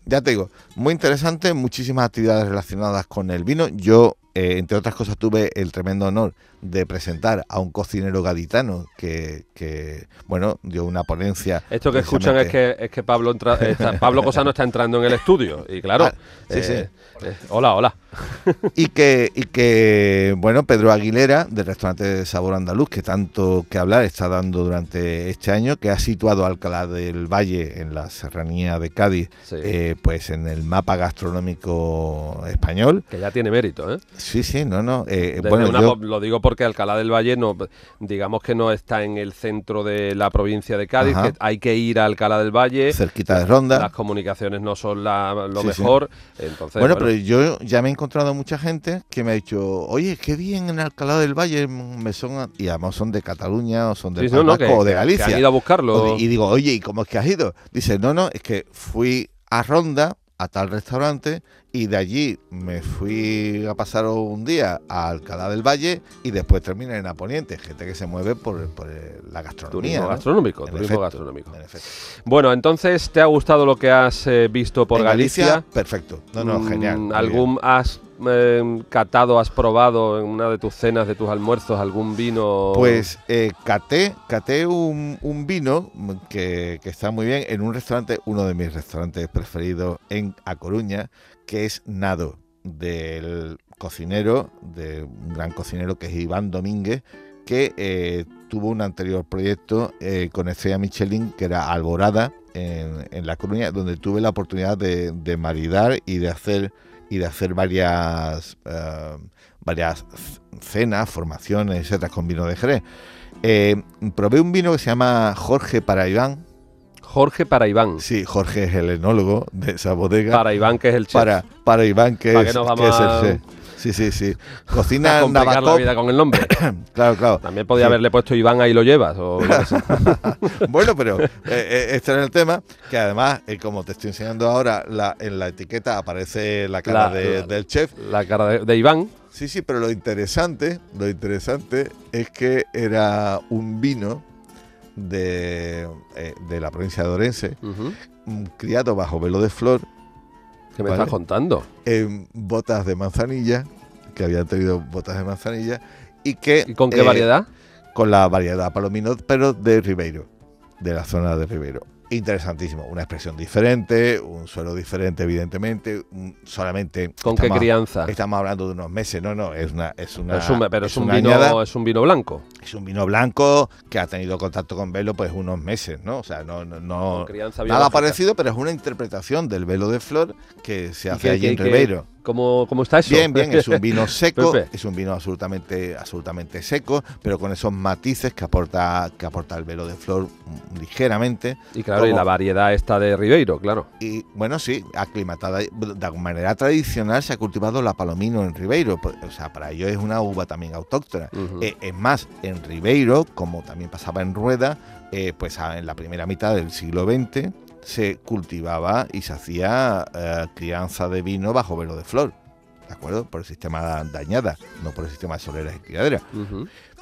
ya te digo, muy interesante, muchísimas actividades relacionadas con el vino. Yo, eh, entre otras cosas, tuve el tremendo honor de presentar a un cocinero gaditano que, que, bueno, dio una ponencia. Esto que escuchan es que, es que Pablo, entra- está- [laughs] Pablo Cosano está entrando en el estudio. Y claro, Ah, sí, eh, eh, hola, hola. y que, y que bueno, Pedro Aguilera, del restaurante Sabor Andaluz, que tanto que hablar está dando durante este año, que ha situado Alcalá del Valle en la serranía de Cádiz, Sí. eh, pues en el mapa gastronómico español. Que ya tiene mérito, ¿eh? Sí, sí, no, no. eh, bueno, una yo- lo digo porque Alcalá del Valle no, digamos que no está en el centro de la provincia de Cádiz, que hay que ir a Alcalá del Valle. cerquita de Ronda. Las comunicaciones no son la- lo Sí, sí. mejor. Entonces, Bueno, pero yo ya me he encontrado mucha gente que me ha dicho, oye, qué bien en Alcalá del Valle, me son, y además son de Cataluña o son de Sí, País no, que- o de que- que Galicia. han ido a buscarlo. De- Y digo, oye, ¿y cómo es que has ido? Dice, no, no, es que fui a Ronda, a tal restaurante, y de allí me fui a pasar un día a Alcalá del Valle y después terminé en Aponiente. Gente que se mueve por, por eh, la gastronomía. Turismo ¿no? gastronómico, En turismo efecto, gastronómico. en. Bueno, entonces, ¿te ha gustado lo que has eh, visto por En Galicia? perfecto. No, no, Mm, genial. muy ¿Algún bien. has eh, catado, has probado en una de tus cenas, de tus almuerzos, algún vino? Pues eh, caté, caté un, vino que, está muy bien en un restaurante, uno de mis restaurantes preferidos en A Coruña, que es Nado, del cocinero, de un gran cocinero que es Iván Domínguez, que eh, tuvo un anterior proyecto eh, con estrella Michelin que era Alborada en, en La Coruña, donde tuve la oportunidad de maridar y de hacer y de hacer varias eh, varias cenas, formaciones, etcétera, con vino de Jerez. Eh, probé un vino que se llama Jorge para Iván. Jorge para Iván. Sí, Jorge es el enólogo de esa bodega. Para Iván, que es el chef. para, para Iván, que, ¿Para es, qué nos vamos que es el chef. Sí, sí, sí. [laughs] a Cocina complicar la vida con el nombre. [coughs] Claro, claro. También podía Sí. haberle puesto Iván ahí lo llevas. O [laughs] bueno, pero eh, eh, este era el tema, que además, eh, como te estoy enseñando ahora, la, en la etiqueta aparece la cara La- de- la- del chef. la cara de, de Iván. Sí, sí, pero lo interesante, lo interesante es que era un vino de, eh, de la provincia de Orense, mm, criado bajo velo de flor, ¿Qué me Vale. estás contando? en botas de manzanilla, que habían tenido botas de manzanilla, y que... ¿Y con qué eh, variedad? Con la variedad palomino, pero de Ribeiro, de la zona de Ribeiro. Interesantísimo, una expresión diferente, un suelo diferente, evidentemente, un- solamente... ¿Con qué crianza? Estamos hablando de unos meses, no, no, es una... Es una Es un- pero es, un vino, añada. es un vino blanco. Es un vino blanco que ha tenido contacto con velo pues unos meses, ¿no? O sea, no, no, no- nada biológica. parecido, pero es una interpretación del velo de flor que se ¿Y hace allí en Ribeiro. ¿Cómo, cómo está eso? Bien, bien, es un vino [laughs] seco, es un vino absolutamente, absolutamente seco, pero con esos matices que aporta, que aporta el velo de flor ligeramente. Y claro, y la variedad esta de Ribeiro, claro. Y bueno, sí, aclimatada de manera tradicional se ha cultivado la palomino en Ribeiro. pues, O sea, para ello es una uva también autóctona. Eh, es más, en Ribeiro, como también pasaba en Rueda, eh, pues en la primera mitad del siglo XX se cultivaba y se hacía eh, crianza de vino bajo velo de flor. ¿De acuerdo? Por el sistema de añada, no por el sistema de soleras y criaderas.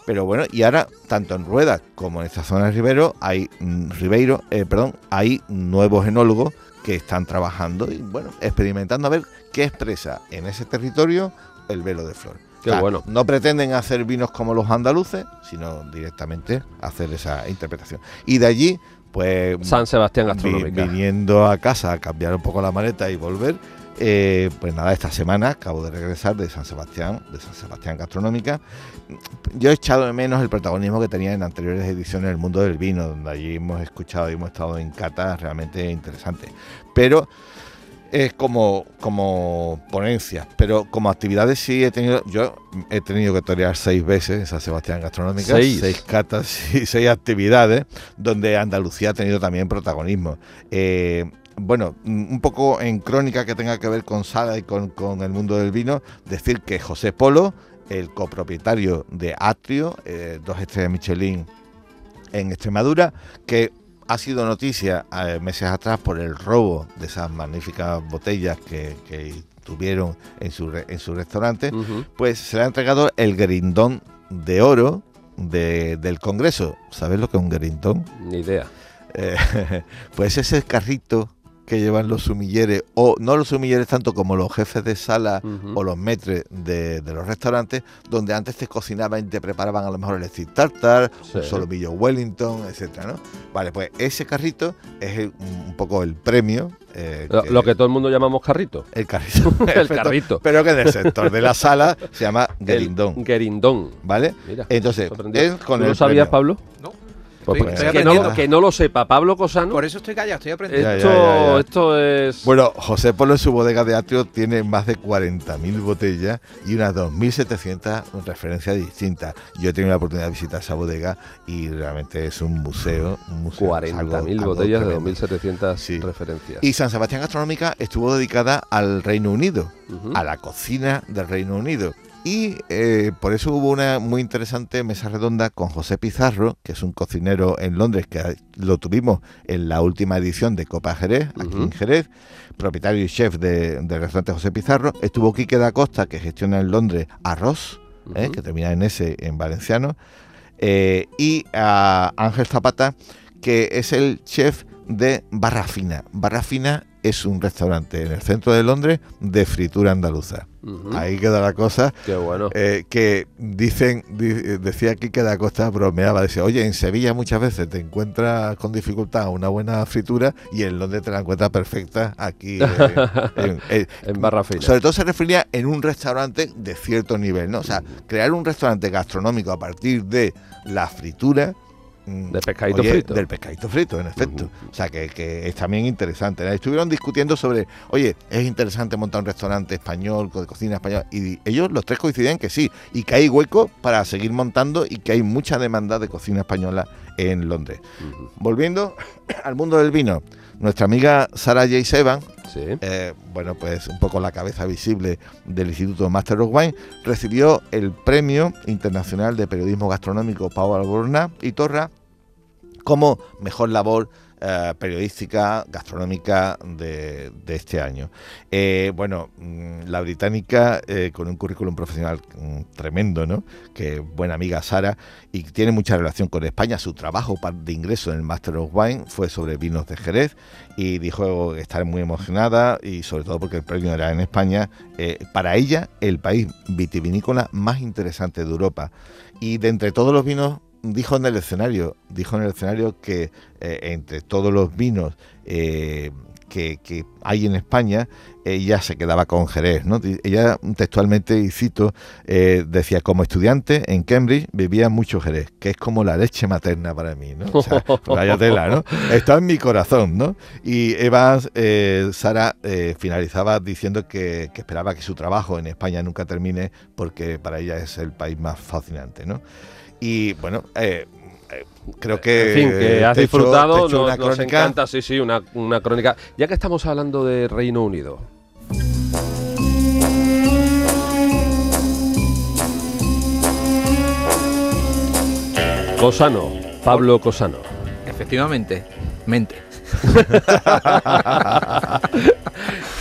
Pero bueno, y ahora, tanto en Rueda como en esta zona de Ribeiro, hay mm, Ribeiro, eh, perdón, hay nuevos enólogos que están trabajando y bueno, experimentando a ver qué expresa en ese territorio el velo de flor. Qué bueno. No pretenden hacer vinos como los andaluces, sino directamente hacer esa interpretación. Y de allí, pues San Sebastián vi- Gastronómica. viniendo a casa a cambiar un poco la maleta y volver, eh, pues nada, esta semana acabo de regresar de San Sebastián, de San Sebastián Gastronómica. Yo he echado de menos el protagonismo que tenía en anteriores ediciones del mundo del vino, donde allí hemos escuchado y hemos estado en catas realmente interesantes. Pero es como, como ponencias, pero como actividades sí he tenido, yo he tenido que torear seis veces en San Sebastián Gastronómica, Seis. catas [laughs] y seis actividades, donde Andalucía ha tenido también protagonismo. Eh, bueno, un poco en crónica que tenga que ver con Saga y con, con el mundo del vino, decir que José Polo, el copropietario de Atrio, eh, dos estrellas Michelin en Extremadura, que ha sido noticia eh, meses atrás por el robo de esas magníficas botellas que, que tuvieron en su, re- en su restaurante, pues se le ha entregado el grindón de oro de- del Congreso. ¿Sabes lo que es un grindón? Ni idea. Eh, [laughs] pues ese carrito que llevan los sumilleres, o no los sumilleres tanto como los jefes de sala o los metres de, de los restaurantes, donde antes te cocinaban y te preparaban a lo mejor el stick tartar, Sí. un solomillo Wellington, etcétera, ¿no? Vale, pues ese carrito es el- un poco el premio. eh, Lo, lo que todo el mundo llamamos carrito. el carrito. [laughs] [laughs] El carrito. Pero que en el sector de la [laughs] sala se llama El gerindón, Gerindón. ¿vale? Mira. Entonces, es con ¿Tú el lo sabías, premio. Pablo? No. Pues, Estoy- pues, estoy que, no, que no lo sepa Pablo Cosano. Por eso estoy callado, estoy aprendiendo. Esto, ya, ya, ya. esto es. Bueno, José Polo en su bodega de Atrio tiene más de 40.000 botellas y unas 2.700 referencias distintas. Yo he tenido la oportunidad de visitar esa bodega y realmente es un museo. Un museo es algo- 40.000 algo botellas de tremendo. 2.700 Sí. referencias. Y San Sebastián Gastronómica estuvo dedicada al Reino Unido, a la cocina del Reino Unido. Y eh, por eso hubo una muy interesante mesa redonda con José Pizarro, que es un cocinero en Londres, que lo tuvimos en la última edición de Copa Jerez, aquí en Jerez, propietario y chef de- del restaurante José Pizarro. Estuvo Quique da Costa, que gestiona en Londres Arroz, ¿eh? Que termina en S en valenciano. Eh, y a Ángel Zapata, que es el chef de Barra Fina. Es un restaurante en el centro de Londres de fritura andaluza. Ahí queda la cosa. Qué bueno. Eh, que dicen, decía aquí que da Costa bromeaba, decía, oye, en Sevilla muchas veces te encuentras con dificultad una buena fritura y en Londres te la encuentras perfecta aquí en, [laughs] en, Barra Fina. Sobre todo se refería en un restaurante de cierto nivel, ¿no? O sea, crear un restaurante gastronómico a partir de la fritura Mm. De pescadito frito. Del pescadito frito, en efecto. O sea, que, es también interesante. Estuvieron discutiendo sobre, oye, es interesante montar un restaurante español, de cocina española. Y ellos, los tres, coinciden que sí. Y que hay hueco para seguir montando y que hay mucha demanda de cocina española en Londres. Volviendo [coughs] al mundo del vino, nuestra amiga Sara J. Eh, bueno, pues un poco la cabeza visible del Instituto Master of Wine, recibió el Premio Internacional de Periodismo Gastronómico Pau Alborna y Torra como mejor labor eh, periodística, gastronómica de, este año. Eh, bueno, mm, la británica eh, con un currículum profesional mm, tremendo, ¿no? Que buena amiga Sara y tiene mucha relación con España. Su trabajo de ingreso en el Master of Wine fue sobre vinos de Jerez y dijo estar muy emocionada y sobre todo porque el premio era en España. para ella, el país vitivinícola más interesante de Europa. Y de entre todos los vinos dijo en el escenario, dijo en el escenario que eh, entre todos los vinos eh, que, hay en España, ella se quedaba con Jerez. ¿no? Ella textualmente, y cito, eh, decía, como estudiante en Cambridge vivía mucho Jerez, que es como la leche materna para mí. ¿no? O sea, [laughs] vaya tela, ¿no? Está en mi corazón. ¿no? Y Eva, Sara, finalizaba diciendo que, que esperaba que su trabajo en España nunca termine porque para ella es el país más fascinante. ¿no? Y bueno, eh, eh, creo que. En fin, que has disfrutado, nos, encanta, sí, sí, una, una crónica. Ya que estamos hablando de Reino Unido. Cosano, Pablo Cosano. Efectivamente, mente. [laughs]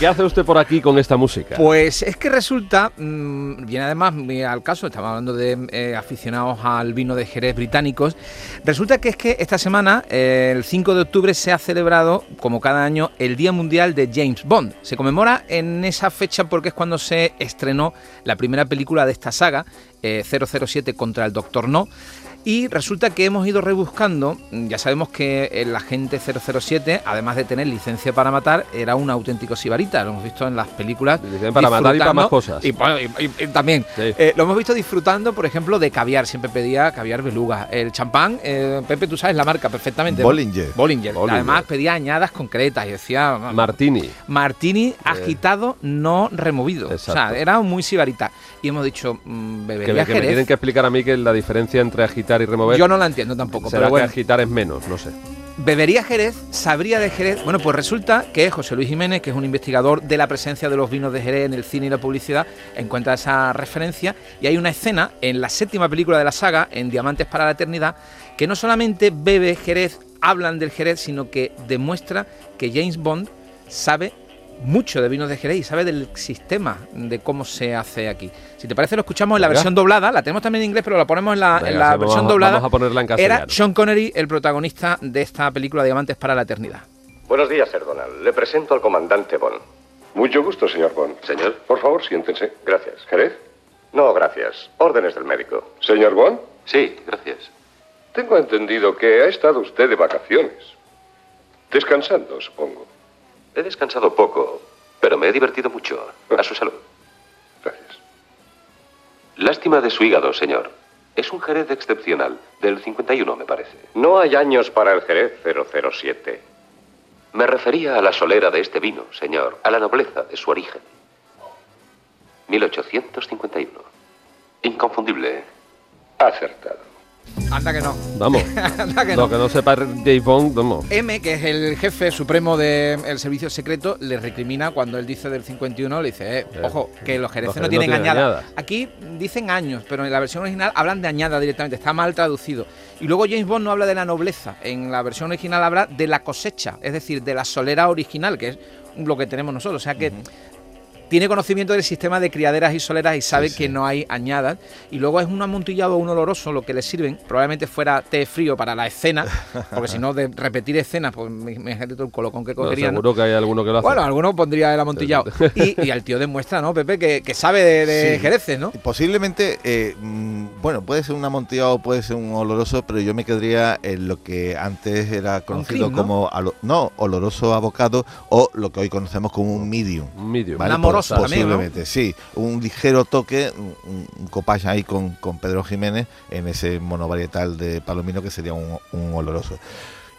¿Qué hace usted por aquí con esta música? Pues es que resulta, mm, viene además al caso, estamos hablando de eh, aficionados al vino de Jerez británicos, resulta que es que esta semana, el 5 de octubre, se ha celebrado, como cada año, el Día Mundial de James Bond. Se conmemora en esa fecha porque es cuando se estrenó la primera película de esta saga, 007 eh, contra el Doctor No. Y resulta que hemos ido rebuscando, ya sabemos que el agente 007, además de tener licencia para matar, era un auténtico sibarita, lo hemos visto en las películas. Licencia para matar y para más cosas. Y, también, eh, lo hemos visto disfrutando, por ejemplo, de caviar, siempre pedía caviar beluga. El champán, eh, Pepe, tú sabes la marca perfectamente. Bollinger. Bollinger. Además pedía añadas concretas y decía... Martini. Martini agitado, no removido. O sea, era muy sibarita. Y hemos dicho, mm, bebería que, que me tienen que explicar a mí que la diferencia entre agitar y remover. Yo no la entiendo tampoco. pero bueno. que agitar es menos, no sé. ¿Bebería Jerez? ¿Sabría de Jerez? Bueno, pues resulta que José Luis Jiménez, que es un investigador de la presencia de los vinos de Jerez en el cine y la publicidad, encuentra esa referencia y hay una escena en la séptima película de la saga, en Diamantes para la Eternidad, que no solamente bebe Jerez, hablan del Jerez, sino que demuestra que James Bond sabe mucho de vinos de Jerez y sabe del sistema de cómo se hace aquí. Si te parece, lo escuchamos en la versión doblada. La tenemos también en inglés, pero la ponemos en la, versión doblada. Vamos a ponerla en Era Sean Connery el protagonista de esta película Diamantes para la Eternidad. Buenos días, Sir Donald. Le presento al comandante Bond. Mucho gusto, señor Bond. Señor. Por favor, siéntense. Gracias. ¿Jerez? No, gracias. Órdenes del médico. ¿Señor Bond? Sí, gracias. Tengo entendido que ha estado usted de vacaciones. Descansando, supongo. He descansado poco, pero me he divertido mucho. A su salud. Gracias. Lástima de su hígado, señor. Es un Jerez excepcional, del 51, me parece. No hay años para el Jerez 007. Me refería a la solera de este vino, señor, a la nobleza de su origen. 1851. Inconfundible. Acertado. Anda que no. Vamos. [laughs] Anda que no. Lo que no sepa Dave Bond, vamos. M, que es el jefe supremo del servicio secreto, le recrimina cuando él dice del 51, le dice, eh, ojo, que los jereces no tienen añada. Aquí dicen años, pero en la versión original hablan de añada directamente, está mal traducido. Y luego James Bond no habla de la nobleza, en la versión original habla de la cosecha, es decir, de la solera original, que es lo que tenemos nosotros. O sea que tiene conocimiento del sistema de criaderas y soleras y sabe que no hay añadas. Y luego es un amontillado o un oloroso lo que le sirven. Probablemente fuera té frío para la escena, porque si no, de repetir escenas, pues imagínate todo el colocón que cogería. seguro que hay alguno que lo hace. Bueno, alguno pondría el amontillado. y, al tío demuestra, ¿no, Pepe? Que, sabe de, Jereces, ¿no? Posiblemente, eh, mm, bueno, puede ser un amontillado, puede ser un oloroso, pero yo me quedaría en lo que antes era conocido como no, oloroso abocado o lo que hoy conocemos como un medium. Un medium. ¿vale? Posiblemente, sí. Un ligero toque, un, un ahí con, con, Pedro Jiménez en ese monovarietal de palomino que sería un, oloroso.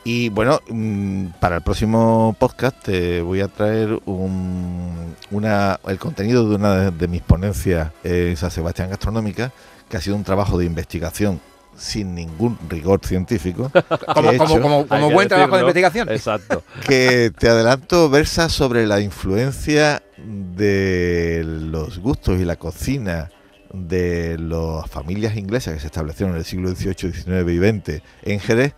Y bueno, mm, para el próximo podcast te voy a traer un, una, el contenido de una de, mis ponencias en San Sebastián Gastronómica, que ha sido un trabajo de investigación sin ningún rigor científico. [laughs] como, buen trabajo de investigación. Exacto. [laughs] Que te adelanto, versa sobre la influencia de los gustos y la cocina de las familias inglesas que se establecieron en el siglo XVIII, XIX y XX en Jerez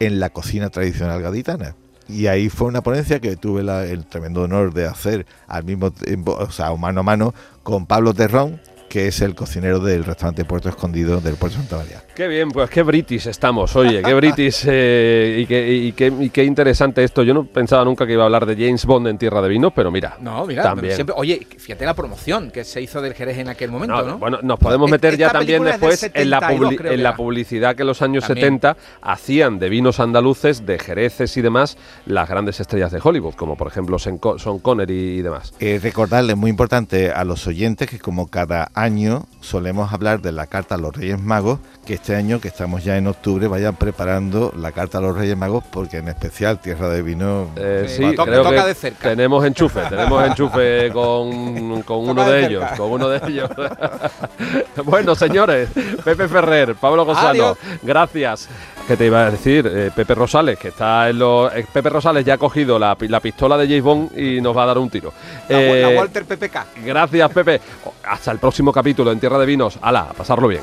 en la cocina tradicional gaditana. Y ahí fue una ponencia que tuve el tremendo honor de hacer al mismo tiempo, o sea, mano a mano, con Pablo Terrón, que es el cocinero del restaurante Puerto Escondido del Puerto Santa María. Qué bien, pues qué british estamos, oye, qué british eh, y, qué, y, qué, interesante esto. Yo no pensaba nunca que iba a hablar de James Bond en Tierra de Vino, pero mira. No, mira, también. Siempre, oye, fíjate la promoción que se hizo del Jerez en aquel momento, ¿no? Bueno, nos podemos meter ya también después en, la, en la publicidad que en los años 70 hacían de vinos andaluces, de Jereces y demás, las grandes estrellas de Hollywood, como por ejemplo Sean Connery y demás. Eh, recordarle, muy importante a los oyentes, que como cada año solemos hablar de la carta a los Reyes Magos, que este año, que estamos ya en octubre, vayan preparando la carta a los Reyes Magos, porque en especial Tierra de Vino... Eh, sí, creo que de cerca. tenemos enchufe, tenemos enchufe [laughs] con, con uno de, ellos, con uno de ellos. [laughs] bueno, señores, Pepe Ferrer, Pablo Gonzalo, gracias. ¿Qué te iba a decir? Eh, Pepe Rosales, que está en los... Eh, Pepe Rosales ya ha cogido la, pistola de James Bond y nos va a dar un tiro. La, la Walter PPK. Gracias, Pepe. Hasta el próximo capítulo en Tierra de Vinos. ¡Hala! A pasarlo bien.